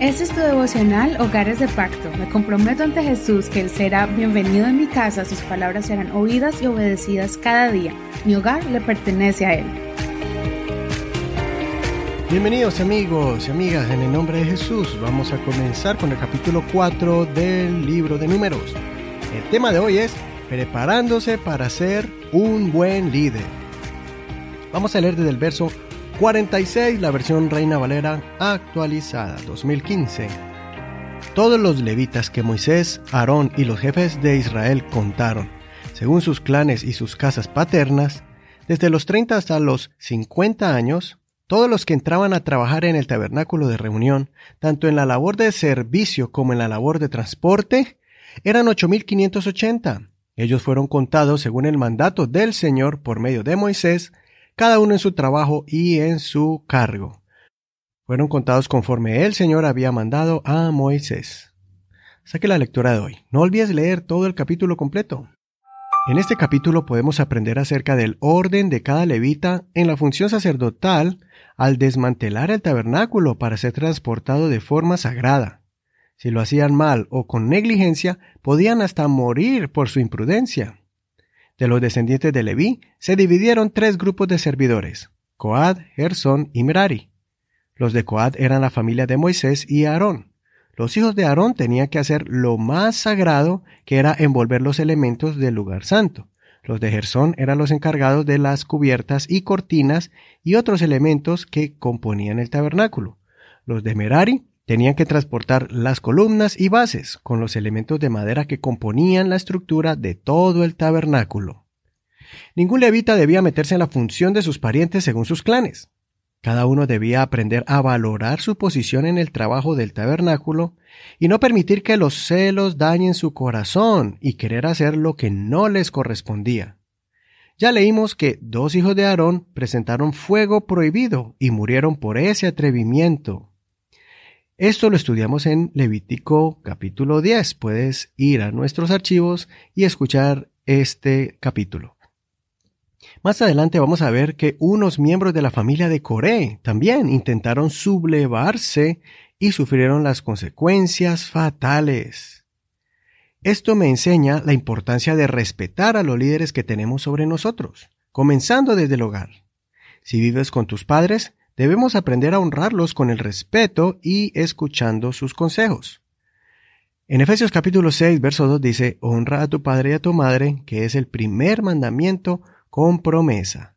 Este es tu devocional Hogares de Pacto. Me comprometo ante Jesús que Él será bienvenido en mi casa, sus palabras serán oídas y obedecidas cada día. Mi hogar le pertenece a Él. Bienvenidos amigos y amigas, en el nombre de Jesús vamos a comenzar con el capítulo 4 del libro de números. El tema de hoy es preparándose para ser un buen líder. Vamos a leer desde el verso 46, la versión Reina Valera actualizada 2015. Todos los levitas que Moisés, Aarón y los jefes de Israel contaron, según sus clanes y sus casas paternas, desde los 30 hasta los 50 años, todos los que entraban a trabajar en el tabernáculo de reunión, tanto en la labor de servicio como en la labor de transporte, eran 8.580. Ellos fueron contados según el mandato del Señor por medio de Moisés cada uno en su trabajo y en su cargo. Fueron contados conforme el Señor había mandado a Moisés. Saque la lectura de hoy. No olvides leer todo el capítulo completo. En este capítulo podemos aprender acerca del orden de cada levita en la función sacerdotal al desmantelar el tabernáculo para ser transportado de forma sagrada. Si lo hacían mal o con negligencia, podían hasta morir por su imprudencia. De los descendientes de Leví se dividieron tres grupos de servidores, Coad, Gersón y Merari. Los de Coad eran la familia de Moisés y Aarón. Los hijos de Aarón tenían que hacer lo más sagrado, que era envolver los elementos del lugar santo. Los de Gersón eran los encargados de las cubiertas y cortinas y otros elementos que componían el tabernáculo. Los de Merari tenían que transportar las columnas y bases con los elementos de madera que componían la estructura de todo el tabernáculo. Ningún levita debía meterse en la función de sus parientes según sus clanes. Cada uno debía aprender a valorar su posición en el trabajo del tabernáculo y no permitir que los celos dañen su corazón y querer hacer lo que no les correspondía. Ya leímos que dos hijos de Aarón presentaron fuego prohibido y murieron por ese atrevimiento. Esto lo estudiamos en Levítico capítulo 10. Puedes ir a nuestros archivos y escuchar este capítulo. Más adelante vamos a ver que unos miembros de la familia de Coré también intentaron sublevarse y sufrieron las consecuencias fatales. Esto me enseña la importancia de respetar a los líderes que tenemos sobre nosotros, comenzando desde el hogar. Si vives con tus padres, Debemos aprender a honrarlos con el respeto y escuchando sus consejos. En Efesios capítulo 6, verso 2 dice, Honra a tu padre y a tu madre, que es el primer mandamiento con promesa.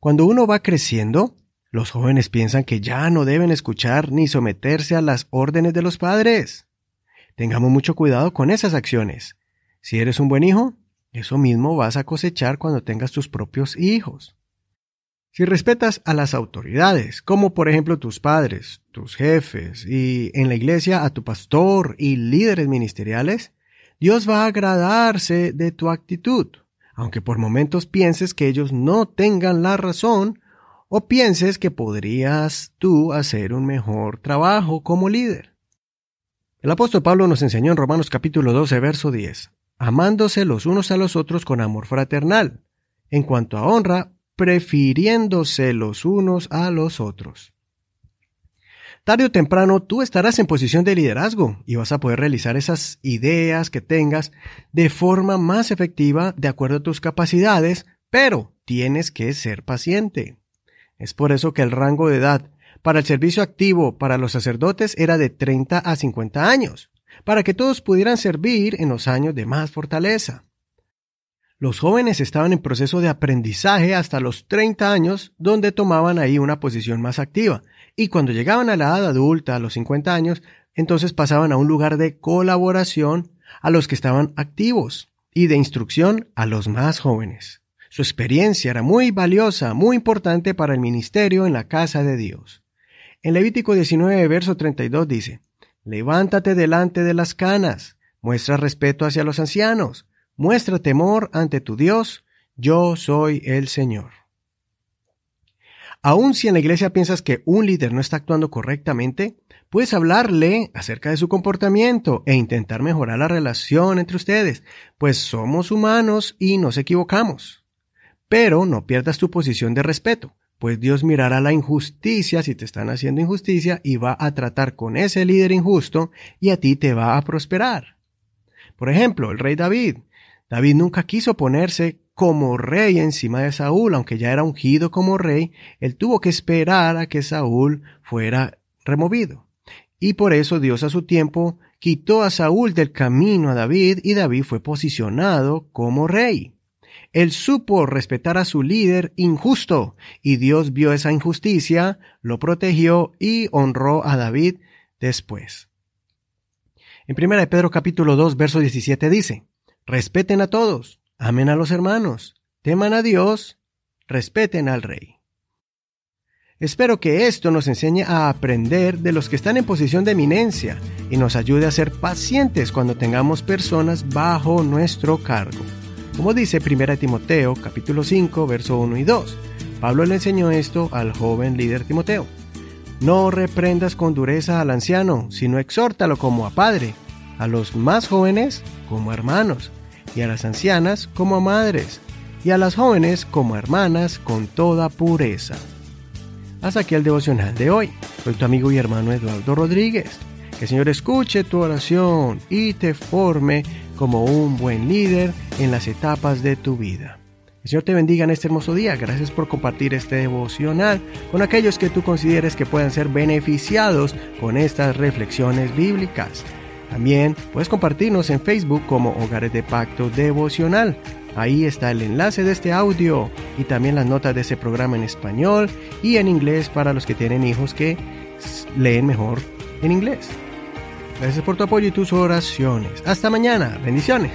Cuando uno va creciendo, los jóvenes piensan que ya no deben escuchar ni someterse a las órdenes de los padres. Tengamos mucho cuidado con esas acciones. Si eres un buen hijo, eso mismo vas a cosechar cuando tengas tus propios hijos. Si respetas a las autoridades, como por ejemplo tus padres, tus jefes y en la iglesia a tu pastor y líderes ministeriales, Dios va a agradarse de tu actitud, aunque por momentos pienses que ellos no tengan la razón o pienses que podrías tú hacer un mejor trabajo como líder. El apóstol Pablo nos enseñó en Romanos capítulo 12, verso 10, amándose los unos a los otros con amor fraternal. En cuanto a honra, prefiriéndose los unos a los otros. Tarde o temprano tú estarás en posición de liderazgo y vas a poder realizar esas ideas que tengas de forma más efectiva de acuerdo a tus capacidades, pero tienes que ser paciente. Es por eso que el rango de edad para el servicio activo para los sacerdotes era de 30 a 50 años, para que todos pudieran servir en los años de más fortaleza. Los jóvenes estaban en proceso de aprendizaje hasta los 30 años, donde tomaban ahí una posición más activa. Y cuando llegaban a la edad adulta, a los 50 años, entonces pasaban a un lugar de colaboración a los que estaban activos y de instrucción a los más jóvenes. Su experiencia era muy valiosa, muy importante para el ministerio en la casa de Dios. En Levítico 19, verso 32 dice, Levántate delante de las canas, muestra respeto hacia los ancianos, Muestra temor ante tu Dios, yo soy el Señor. Aun si en la iglesia piensas que un líder no está actuando correctamente, puedes hablarle acerca de su comportamiento e intentar mejorar la relación entre ustedes, pues somos humanos y nos equivocamos. Pero no pierdas tu posición de respeto. pues Dios mirará la injusticia si te están haciendo injusticia y va a tratar con ese líder injusto y a ti te va a prosperar. Por ejemplo, el rey David. David nunca quiso ponerse como rey encima de Saúl, aunque ya era ungido como rey, él tuvo que esperar a que Saúl fuera removido. Y por eso Dios a su tiempo quitó a Saúl del camino a David y David fue posicionado como rey. Él supo respetar a su líder injusto y Dios vio esa injusticia, lo protegió y honró a David después. En 1 Pedro capítulo 2 verso 17 dice, respeten a todos, amen a los hermanos, teman a Dios, respeten al rey. Espero que esto nos enseñe a aprender de los que están en posición de eminencia y nos ayude a ser pacientes cuando tengamos personas bajo nuestro cargo. Como dice 1 Timoteo capítulo 5 verso 1 y 2. Pablo le enseñó esto al joven líder Timoteo. No reprendas con dureza al anciano, sino exhórtalo como a padre, a los más jóvenes como hermanos, y a las ancianas como madres, y a las jóvenes como hermanas con toda pureza. Hasta aquí el devocional de hoy. Soy tu amigo y hermano Eduardo Rodríguez. Que el Señor escuche tu oración y te forme como un buen líder en las etapas de tu vida. El Señor te bendiga en este hermoso día. Gracias por compartir este devocional con aquellos que tú consideres que puedan ser beneficiados con estas reflexiones bíblicas. También puedes compartirnos en Facebook como Hogares de Pacto Devocional. Ahí está el enlace de este audio y también las notas de ese programa en español y en inglés para los que tienen hijos que leen mejor en inglés. Gracias por tu apoyo y tus oraciones. Hasta mañana. Bendiciones.